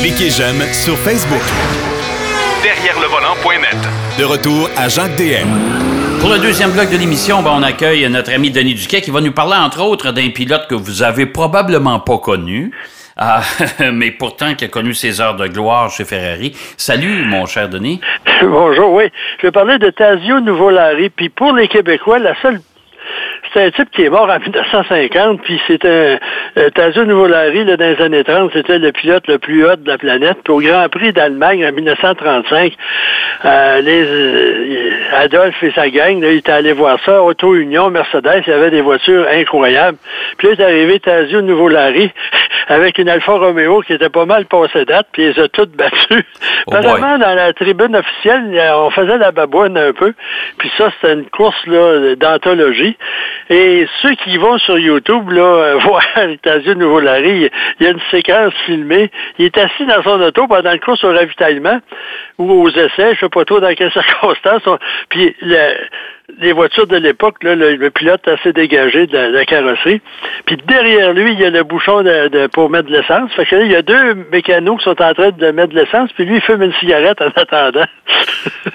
Cliquez j'aime sur Facebook. Derrière le volant.net. De retour à Jacques DM. Pour le deuxième bloc de l'émission, ben, on accueille notre ami Denis Duquet qui va nous parler entre autres d'un pilote que vous avez probablement pas connu. Ah, mais pourtant qui a connu ses heures de gloire chez Ferrari. Salut, mon cher Denis. Bonjour, oui. Je vais parler de Tazio Nuvolari. Puis pour les Québécois, la seule c'est un type qui est mort en 1950, puis un euh, Tazio Nuvolari, là, dans les années 30, c'était le pilote le plus haut de la planète. Puis au Grand Prix d'Allemagne en 1935, euh, les, euh, Adolphe et sa gang, là, il était allé voir ça, Auto Union, Mercedes, il y avait des voitures incroyables. Puis là, est arrivé Tazio Nuvolari avec une Alfa Romeo qui était pas mal passée date, puis ils ont toutes battues. Oh dans la tribune officielle, on faisait la babouane un peu. Puis ça, c'était une course là, d'anthologie. Et ceux qui vont sur YouTube, là, voir Tasio Nouveau-Larry, il y a une séquence filmée. Il est assis dans son auto pendant le course au ravitaillement ou aux essais, je sais pas trop dans quelles circonstances. Puis le, les voitures de l'époque, là, le, pilote assez dégagé de la, carrosserie. Puis derrière lui, il y a le bouchon de, pour mettre de l'essence. Fait que là, il y a deux mécanos qui sont en train de mettre de l'essence, puis lui, il fume une cigarette en attendant.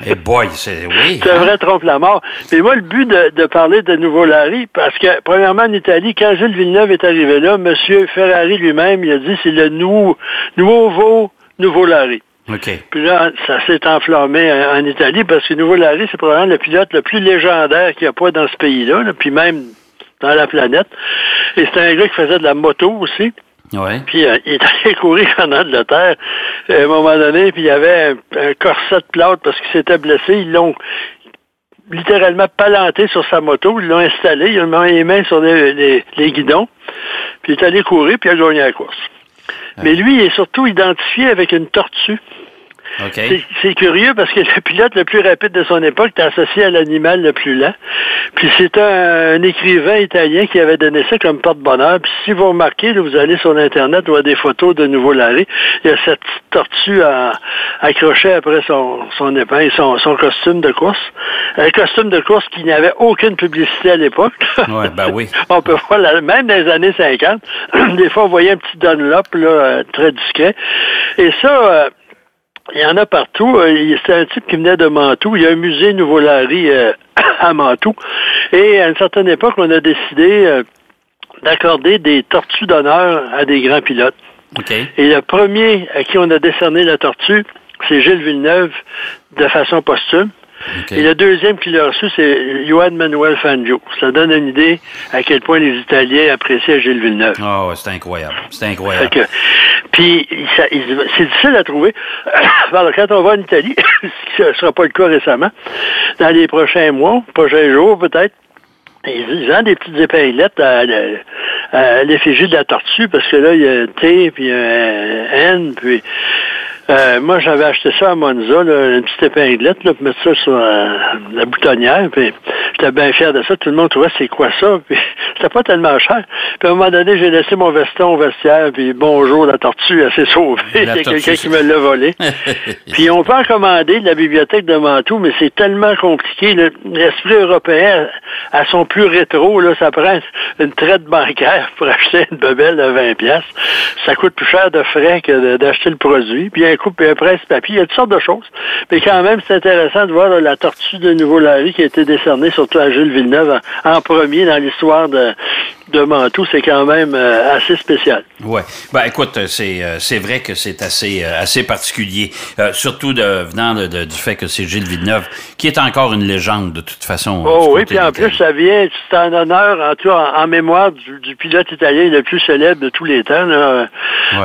Eh boy, c'est oui. C'est un vrai trompe-la-mort. Mais moi, le but de, parler de Nouveau Larry, parce que, premièrement, en Italie, quand Gilles Villeneuve est arrivé là, M. Ferrari lui-même, il a dit c'est le nouveau, nouveau, nouveau Larry. Puis là, ça s'est enflammé en Italie parce que Nouveau Larry, c'est probablement le pilote le plus légendaire qu'il n'y a pas dans ce pays-là, puis même dans la planète. Et c'est un gars qui faisait de la moto aussi. Ouais. Puis euh, il est allé courir en Angleterre à un moment donné, puis il y avait un, corset de plâtre parce qu'il s'était blessé. Ils l'ont littéralement palanté sur sa moto, ils l'ont installé, ils ont mis les mains sur les, les guidons, puis il est allé courir, puis il a gagné la course. Mais lui, il est surtout identifié avec une tortue. C'est curieux parce que le pilote le plus rapide de son époque était associé à l'animal le plus lent. Puis c'est un, écrivain italien qui avait donné ça comme porte-bonheur. Puis si vous remarquez, vous allez sur Internet, voir des photos de Nouveau Larry. Il y a cette tortue accrochée après son, son épingle, son, son costume de course. Un costume de course qui n'avait aucune publicité à l'époque. Ouais, ben oui. on peut voir, même dans les années 50, des fois, on voyait un petit Dunlop là, euh, très discret. Et ça... Euh, il y en a partout. Euh, c'est un type qui venait de Mantoue. Il y a un musée Nouveau-Larry euh, à Mantoue. Et à une certaine époque, on a décidé euh, d'accorder des tortues d'honneur à des grands pilotes. Et le premier à qui on a décerné la tortue, c'est Gilles Villeneuve de façon posthume. Et le deuxième qui l'a reçu, c'est Johan Manuel Fangio. Ça donne une idée à quel point les Italiens appréciaient Gilles Villeneuve. Ah, c'est incroyable. C'est incroyable. puis, c'est difficile à trouver. Alors, quand on va en Italie, ce ne sera pas le cas récemment, dans les prochains mois, prochains jours peut-être, ils ont des petites épinglettes à, l'effigie de la tortue, parce que là, il y a un T, puis un N, puis euh, moi, j'avais acheté ça à Monza, là, une petite épinglette, là, pour mettre ça sur euh, la boutonnière. Puis j'étais bien fier de ça. Tout le monde trouvait c'est quoi ça? Puis c'était pas tellement cher. Puis à un moment donné, j'ai laissé mon veston au vestiaire. Puis bonjour, la tortue, elle s'est sauvée. Il y a quelqu'un qui me l'a volé. puis on peut en commander de la bibliothèque de Mantoue, mais c'est tellement compliqué. L'esprit européen, à son plus rétro, là, ça prend une traite bancaire pour acheter une bebelle de 20 pièces. Ça coûte plus cher de frais que d'acheter le produit. Puis un presse-papier. Il y a toutes sortes de choses. Mais quand même, c'est intéressant de voir la tortue de Nouveau-Larry qui a été décernée surtout à Jules Villeneuve en, premier dans l'histoire de, de Mantoue. C'est quand même euh, assez spécial. Oui. Ben, écoute, c'est, euh, c'est vrai que c'est assez, euh, assez particulier. surtout de, venant du fait que c'est Gilles Villeneuve, qui est encore une légende de toute façon. Oh oui, puis en plus, ça vient, c'est un honneur, en tout en, mémoire du, pilote italien le plus célèbre de tous les temps.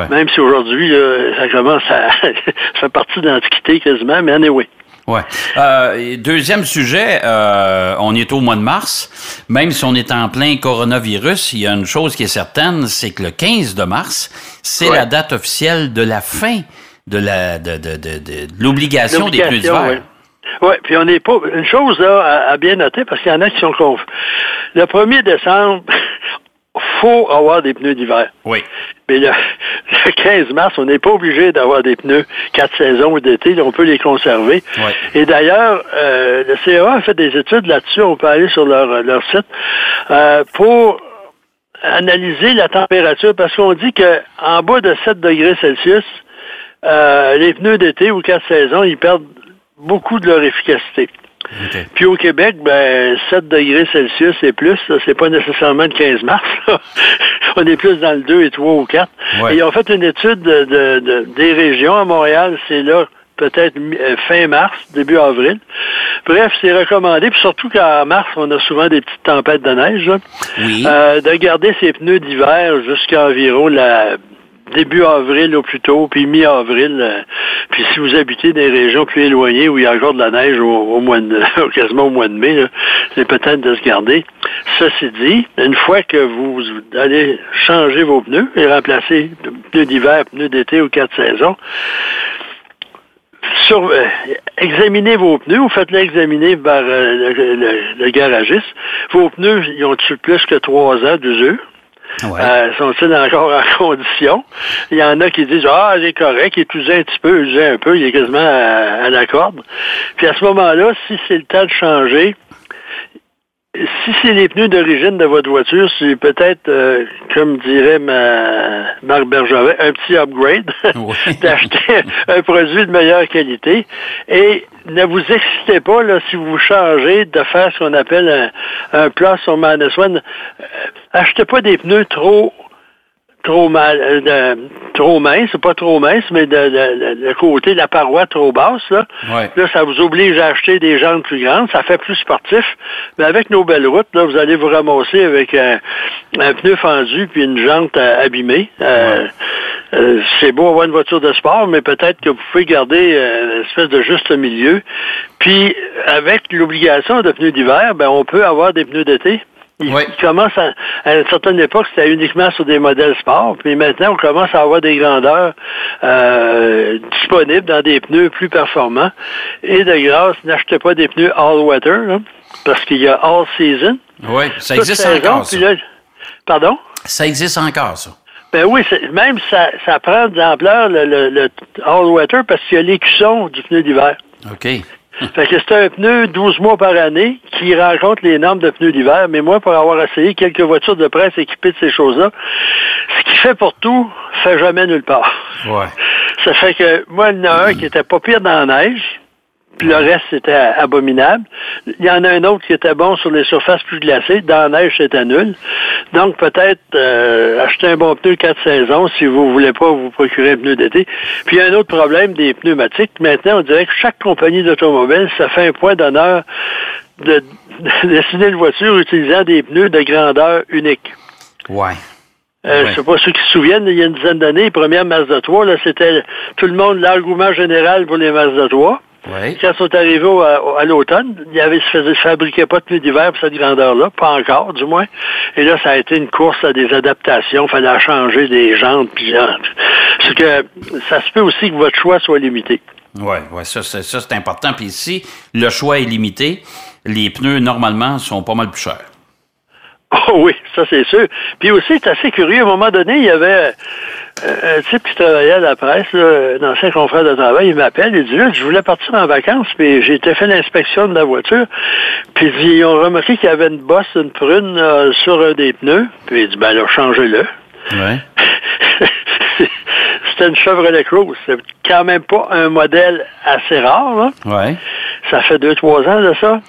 Même si aujourd'hui, ça commence à, ça fait partie de l'Antiquité quasiment, mais anyway. Ouais. Euh, deuxième sujet, euh, on est au mois de mars. Même si on est en plein coronavirus, il y a une chose qui est certaine, c'est que le 15 de mars, c'est la date officielle de la fin de la de, de, de, l'obligation des pneus d'hiver. Oui, puis on n'est pas. Une chose là, à, bien noter, parce qu'il y en a qui sont confus. Le 1er décembre, faut avoir des pneus d'hiver. Oui. Mais le, 15 mars, on n'est pas obligé d'avoir des pneus quatre saisons d'été. On peut les conserver. Oui. Et d'ailleurs, euh, le CEA a fait des études là-dessus. On peut aller sur leur, leur site. Euh, pour analyser la température parce qu'on dit qu'en bas de 7 degrés Celsius, euh, les pneus d'été ou quatre saisons, ils perdent beaucoup de leur efficacité. Puis au Québec, ben 7 degrés Celsius et plus, c'est pas nécessairement le 15 mars. On est plus dans le 2 et 3 ou 4. Et ils ont fait une étude de, des régions. À Montréal, c'est là peut-être euh, fin mars, début avril. Bref, c'est recommandé, puis surtout qu'en mars, on a souvent des petites tempêtes de neige, euh, de garder ses pneus d'hiver jusqu'à environ la début avril au plus tôt, puis mi-avril. Euh, puis si vous habitez des régions plus éloignées où il y a encore de la neige au, mois de, quasiment au mois de mai, c'est peut-être de se garder. Ceci dit, une fois que vous allez changer vos pneus et remplacer pneus d'hiver, pneus d'été ou quatre saisons, euh, examinez vos pneus, vous faites-les examiner par euh, le, garagiste. Vos pneus, ils ont-ils plus que trois ans d'usure? Euh, sont-ils encore en condition? Il y en a qui disent Ah, il est correct, il est usé un petit peu, usé un peu, il est quasiment à la corde. Puis à ce moment-là, si c'est le temps de changer, si c'est les pneus d'origine de votre voiture, c'est peut-être, euh, comme dirait ma Marc Bergevin, un petit upgrade d'acheter un produit de meilleure qualité. Et ne vous excitez pas là, si vous changez de faire ce qu'on appelle un, un plus sur minus one. Euh, achetez pas des pneus trop trop mal, euh, trop mince, pas trop mince, mais de, côté de la paroi trop basse, là. Là, ça vous oblige à acheter des jantes plus grandes, ça fait plus sportif. Mais avec nos belles routes, là, vous allez vous ramasser avec un, pneu fendu puis une jante euh, abîmée. Euh, c'est beau avoir une voiture de sport, mais peut-être que vous pouvez garder une espèce de juste milieu. Puis, avec l'obligation de pneus d'hiver, ben, on peut avoir des pneus d'été. Il, commence à, une certaine époque, c'était uniquement sur des modèles sport, puis maintenant, on commence à avoir des grandeurs euh, disponibles dans des pneus plus performants. Et de grâce, n'achetez pas des pneus all-weather, parce qu'il y a all-season. Oui, ça existe encore, ça. pardon? Ça existe encore, ça. Ben oui, même ça, ça prend de l'ampleur, le, le all-weather, parce qu'il y a l'écusson du pneu d'hiver. OK. Fait que c'est un pneu 12 mois par année qui rencontre les normes de pneus d'hiver. Mais moi, pour avoir essayé quelques voitures de presse équipées de ces choses-là, ce qui fait pour tout, fait jamais nulle part. Ouais. Ça fait que moi, il y en a un qui était pas pire dans la neige, puis le reste, c'était abominable. Il y en a un autre qui était bon sur les surfaces plus glacées. Dans la neige, c'était nul. Donc, peut-être euh, acheter un bon pneu quatre saisons si vous voulez pas vous procurer un pneu d'été. Puis, il y a un autre problème des pneumatiques. Maintenant, on dirait que chaque compagnie d'automobile, ça fait un point d'honneur de, dessiner une voiture utilisant des pneus de grandeur unique. Ouais. Euh, Je sais pas ceux qui se souviennent, il y a une dizaine d'années, les premières Mazda 3, là, c'était tout le monde l'engouement général pour les Mazda 3. Oui. Quand ils sont arrivés à, l'automne, il y avait, se fabriquait pas de pneus d'hiver pour cette grandeur-là, pas encore, du moins. Et là, ça a été une course à des adaptations. Il fallait changer des jantes. Puis, ce que ça se peut aussi que votre choix soit limité. Oui, ouais, ça, ça c'est important. Puis ici, le choix est limité. Les pneus, normalement, sont pas mal plus chers. Oh oui, ça c'est sûr. Puis aussi, c'est assez curieux. À un moment donné, il y avait euh, un type qui travaillait à la presse, là, un ancien confrère de travail, il m'appelle, il dit là, je voulais partir en vacances, puis j'ai été fait l'inspection de la voiture. Puis ils ont remarqué qu'il y avait une bosse, une prune sur un des pneus. Puis il dit ben alors changez-le. Ouais. C'était une Chevrolet Cruze. C'est quand même pas un modèle assez rare. Là. Ouais. Ça fait deux, trois ans de ça.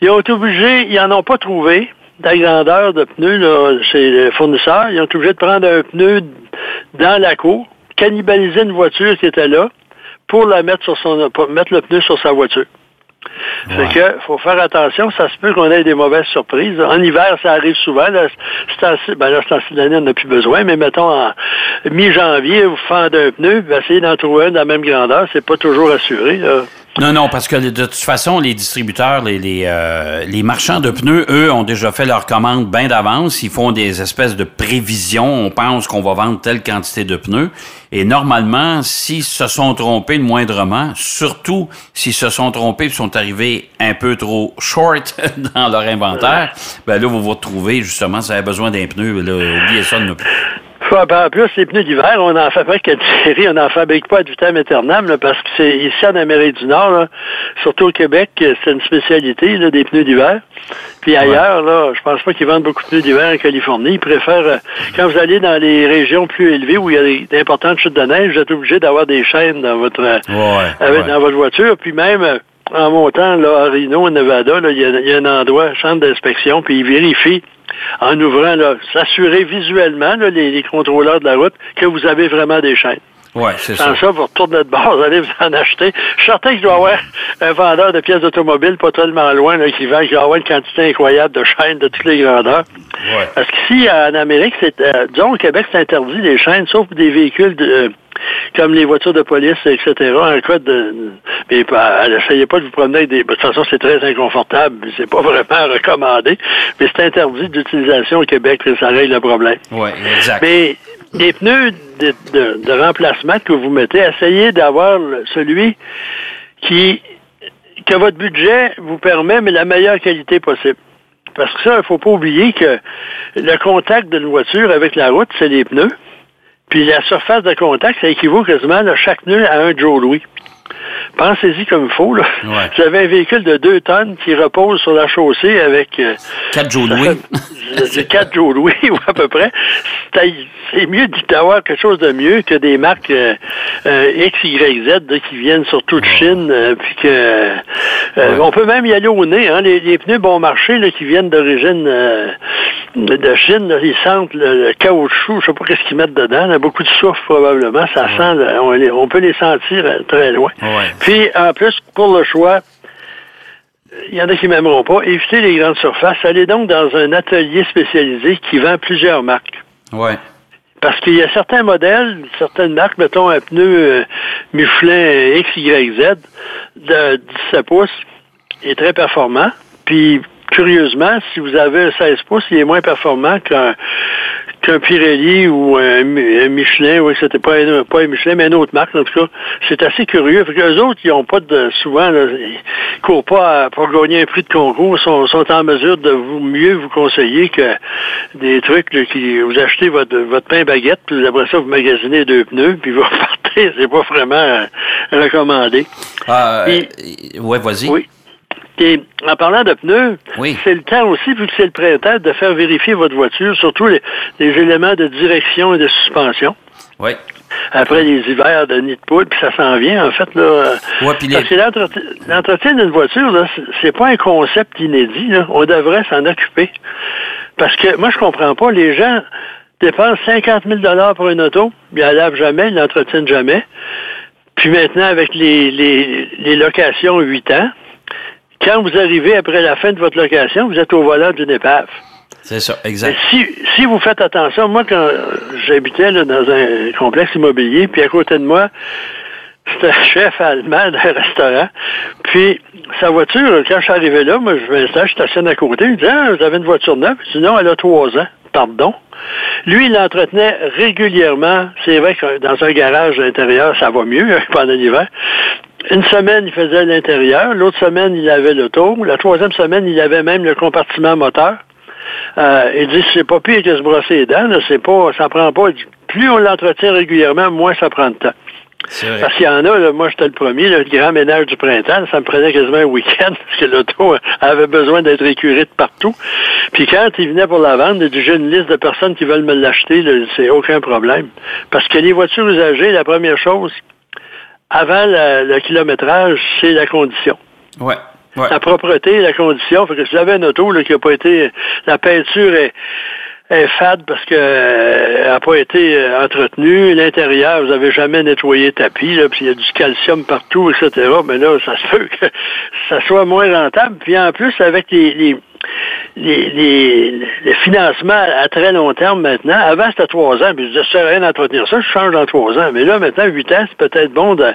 Ils ont été obligés, ils n'en ont pas trouvé la grandeur de pneus là, chez les fournisseurs. Ils ont été obligés de prendre un pneu dans la cour, cannibaliser une voiture qui était là pour la mettre sur son pour mettre le pneu sur sa voiture. C'est que faut faire attention, ça se peut qu'on ait des mauvaises surprises. En hiver, ça arrive souvent. Là, c'est ben là, c'est l'année, on n'a plus besoin, mais mettons en mi-janvier, vous fendez un pneu, essayez d'en trouver un de la même grandeur, c'est pas toujours assuré. Là. Non, non, parce que de toute façon, les distributeurs, les, les, euh, les marchands de pneus, eux, ont déjà fait leur commande bien d'avance. Ils font des espèces de prévisions. On pense qu'on va vendre telle quantité de pneus. Et normalement, s'ils se sont trompés moindrement, surtout s'ils se sont trompés et sont arrivés un peu trop short dans leur inventaire, ben là, vous vous retrouvez justement, vous avez besoin d'un pneu, là, oubliez ça. Ne... Ben, en plus, les pneus d'hiver, on en fabrique à série, on n'en fabrique pas à vitam aeternam, parce que c'est ici en Amérique du Nord, surtout au Québec, c'est une spécialité des pneus d'hiver. Puis ailleurs, là, je pense pas qu'ils vendent beaucoup de pneus d'hiver en Californie. Ils préfèrent, euh, quand vous allez dans les régions plus élevées où il y a d'importantes chutes de neige, vous êtes obligé d'avoir des chaînes dans votre, euh, dans votre voiture. Puis même, euh, en montant là, à Reno, au Nevada, il y, a un endroit, chambre d'inspection, puis ils vérifient en ouvrant, s'assurer visuellement, les, contrôleurs de la route, que vous avez vraiment des chaînes. Oui, c'est ça. Sans ça, vous retournez de bord, vous allez vous en acheter. Je suis certain qu'il doit y avoir un vendeur de pièces d'automobile pas tellement loin qui vend, qui va avoir une quantité incroyable de chaînes de toutes les grandeurs. Ouais. Parce qu'ici, en Amérique, c'est, euh, disons, au Québec, c'est interdit les chaînes, sauf pour des véhicules de, comme les voitures de police, etc. En cas de, mais essayez pas de vous promener avec des, de toute façon, c'est très inconfortable, c'est pas vraiment recommandé, mais c'est interdit d'utilisation au Québec, ça règle le problème. Oui, exact. Mais les pneus de, remplacement que vous mettez, essayez d'avoir celui qui que votre budget vous permet, mais la meilleure qualité possible. Parce que ça, il ne faut pas oublier que le contact d'une voiture avec la route, c'est les pneus. Puis la surface de contact, ça équivaut quasiment à chaque pneu à un Joe Louis. Pensez-y comme il faut. Là. Vous avez un véhicule de 2 tonnes qui repose sur la chaussée avec... 4 euh, Joe Louis. 4 Joe Louis, ou à peu près. C'est mieux d'avoir quelque chose de mieux que des marques euh, euh, X, Y, Z qui viennent surtout de Chine. puis que On peut même y aller au nez. Hein. Les, pneus bon marché là, qui viennent d'origine de Chine, ils sentent le, caoutchouc, je sais pas qu'est-ce qu'ils mettent dedans. beaucoup de soufre probablement. Ça sent, on, on, peut les sentir très loin. Puis, en plus, pour le choix, il y en a qui m'aimeront pas. Évitez les grandes surfaces. Allez donc dans un atelier spécialisé qui vend plusieurs marques. Ouais. Parce qu'il y a certains modèles, certaines marques, mettons un pneu euh, Michelin XYZ de 17 pouces, est très performant. Puis, curieusement, si vous avez un 16 pouces, il est moins performant qu'un qu'un Pirelli ou un, Michelin, oui, c'était pas un, pas un Michelin, mais une autre marque, en tout cas. C'est assez curieux. Fait eux autres, ils n'ont pas de, souvent, là, ils courent pas pour gagner un prix de concours, sont, sont en mesure de vous mieux vous conseiller que des trucs, qui, vous achetez votre, votre pain baguette, puis après ça, vous magasinez deux pneus, puis vous repartez. C'est pas vraiment euh, recommandé. Ah, euh, ouais, vas-y. Oui. En parlant de pneus, c'est le temps aussi, vu que c'est le printemps, de faire vérifier votre voiture, surtout les, éléments de direction et de suspension. Oui. Après les hivers de nid de poudre, puis ça s'en vient, en fait. Là, Parce que l'entretien d'une voiture, là, c'est pas un concept inédit. Là. On devrait s'en occuper. Parce que moi, je comprends pas. Les gens dépensent 50 000 pour une auto, ils la lavent jamais, ils l'entretiennent jamais. Puis maintenant, avec les, les, les locations 8 ans, quand vous arrivez après la fin de votre location, vous êtes au volant d'une épave. C'est ça, exact. Si, si vous faites attention, moi, quand j'habitais dans un complexe immobilier, puis à côté de moi, c'était un chef allemand d'un restaurant. Puis, sa voiture, quand je suis arrivé là, moi, je m'installe, je stationne à côté. Il me dit, ah, vous avez une voiture neuve? Je dis, non, elle a trois ans. Pardon. Lui, il l'entretenait régulièrement. C'est vrai que dans un garage intérieur, ça va mieux pendant l'hiver. Une semaine, il faisait l'intérieur. L'autre semaine, il avait tour. La troisième semaine, il avait même le compartiment moteur. Euh, il dit, c'est pas pire que se brosser les dents. C'est pas, ça prend pas. Plus on l'entretient régulièrement, moins ça prend de temps. Parce qu'il y en a, là, moi j'étais le premier, le grand ménage du printemps, ça me prenait quasiment un week-end parce que l'auto avait besoin d'être écuré de partout. Puis quand il venait pour la vendre, il dit j'ai une liste de personnes qui veulent me l'acheter, c'est aucun problème. Parce que les voitures usagées, la première chose, avant le, kilométrage, c'est la condition. Ouais. La propreté, la condition. Fait que si vous avez une auto là, qui n'a pas été. La peinture est, est fade parce qu'elle n'a pas été euh, entretenue. L'intérieur, vous n'avez jamais nettoyé le tapis, là, puis il y a du calcium partout, etc. Mais là, ça se peut que ça soit moins rentable. Puis en plus, avec les les, les, financements à très long terme maintenant. Avant, c'était trois ans, puis je disais, ça sert rien d'entretenir ça, je change dans trois ans. Mais là, maintenant, huit ans, c'est peut-être bon de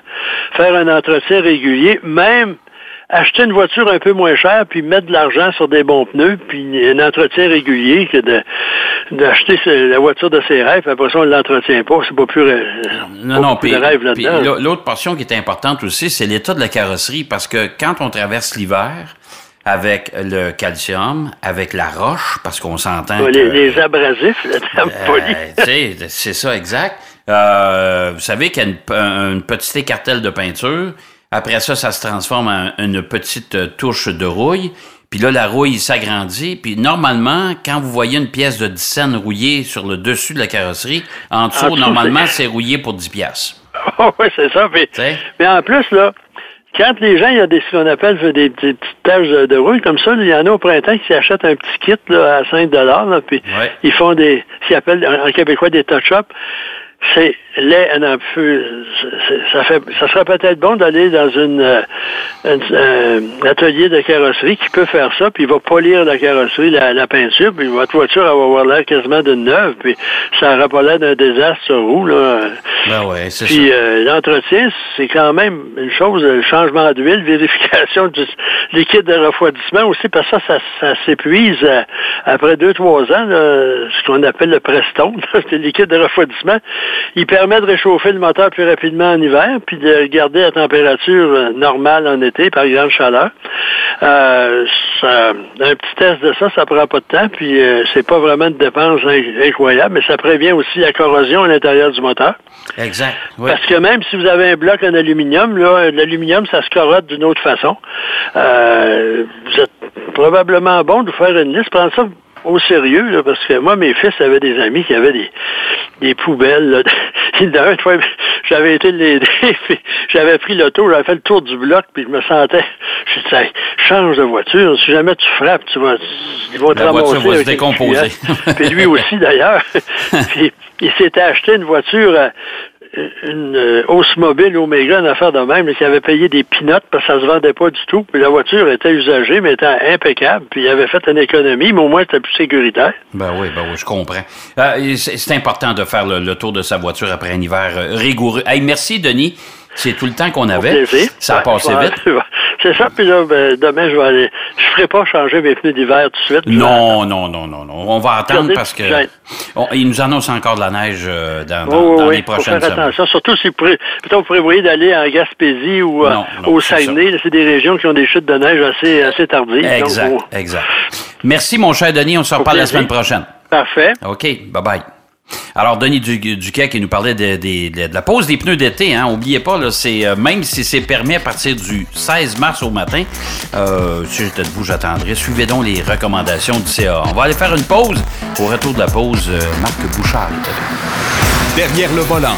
faire un entretien régulier, même acheter une voiture un peu moins chère, puis mettre de l'argent sur des bons pneus, puis un entretien régulier que de d'acheter la voiture de ses rêves, après ça, on ne l'entretient pas. C'est pas plus, non, non, puis, L'autre portion qui est importante aussi, c'est l'état de la carrosserie, parce que quand on traverse l'hiver, avec le calcium, avec la roche, parce qu'on s'entend. les, les, abrasifs, le terme euh, C'est ça, exact. Euh, vous savez qu'il y a une, petite écartelle de peinture. Après ça, ça se transforme en une petite touche de rouille. Puis là, la rouille s'agrandit. Puis normalement, quand vous voyez une pièce de 10 cents rouillée sur le dessus de la carrosserie, en dessous, normalement, c'est rouillé pour 10 piastres. oui, c'est ça. mais en plus, là, quand les gens, il y a des, ce qu'on appelle des, petites taches de, rouille comme ça, il y en a au printemps qui s'achètent un petit kit là, à 5 là, puis ils font des, ce qu'ils appellent en québécois des touch-ups c'est laid un peu. Ça, fait, ça serait peut-être bon d'aller dans une, euh, un atelier de carrosserie qui peut faire ça, puis il va polir la carrosserie, la, peinture, puis votre voiture va avoir l'air quasiment d'une neuve, puis ça n'aura pas l'air d'un désastre sur roue. Là. Ben ouais, c'est puis euh, l'entretien, c'est quand même une chose, le changement d'huile, vérification du liquide de refroidissement aussi, parce que ça, ça, s'épuise euh, après deux, trois ans, ce qu'on appelle le Prestone, c'est le liquide de refroidissement. Il permet de réchauffer le moteur plus rapidement en hiver, puis de garder la température euh, normale en été, par grande chaleur. Euh, un petit test de ça, ça prend pas de temps, puis euh, c'est pas vraiment de dépense incroyable, mais ça prévient aussi la corrosion à l'intérieur du moteur. Exact. Parce que même si vous avez un bloc en aluminium, là, l'aluminium, ça se corrode d'une autre façon. vous êtes probablement bon de vous faire une liste. Prends ça au sérieux, là, parce que moi, mes fils avaient des amis qui avaient des, des poubelles. Là. D'un fois, j'avais été l'aider, j'avais pris l'auto, j'avais fait le tour du bloc, puis je me sentais, je disais, change de voiture, si jamais tu frappes, tu vas, ils vont te La voiture va se décomposer. puis lui aussi, d'ailleurs. puis il s'était acheté une voiture euh, une euh, hausse mobile Omega, une affaire de même, qui avait payé des pinottes parce que ça se vendait pas du tout. Puis la voiture était usagée, mais était impeccable. Puis il avait fait une économie, mais au moins c'était plus sécuritaire. Ben oui, ben oui, je comprends. Euh, c'est important de faire le, tour de sa voiture après un hiver euh, rigoureux. Hey, merci, Denis. C'est tout le temps qu'on avait. Ça a passé vite. C'est ça, puis là, ben, demain, je vais aller. Je ferai pas changer mes pneus d'hiver tout de suite. Non, non, non, non, non. On va attendre parce que. il nous annonce encore de la neige euh, dans, dans, les prochaines faire attention. Surtout si vous, prévoyez d'aller en Gaspésie ou euh, au Saguenay. C'est des régions qui ont des chutes de neige assez, assez tardives. Exact, exact. Merci, mon cher Denis. On se reparle la semaine prochaine. Parfait. OK. Bye-bye. Alors, Denis Duquet qui nous parlait de, la pause des pneus d'été, hein, oubliez pas, là, c'est, euh, même si c'est permis à partir du 16 mars au matin, euh, si j'étais debout, j'attendrai. Suivez donc les recommandations du CA. On va aller faire une pause. Au retour de la pause, euh, Marc Bouchard est Derrière le volant.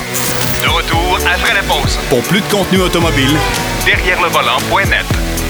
De retour après la pause. Pour plus de contenu automobile, derrière le volant.net.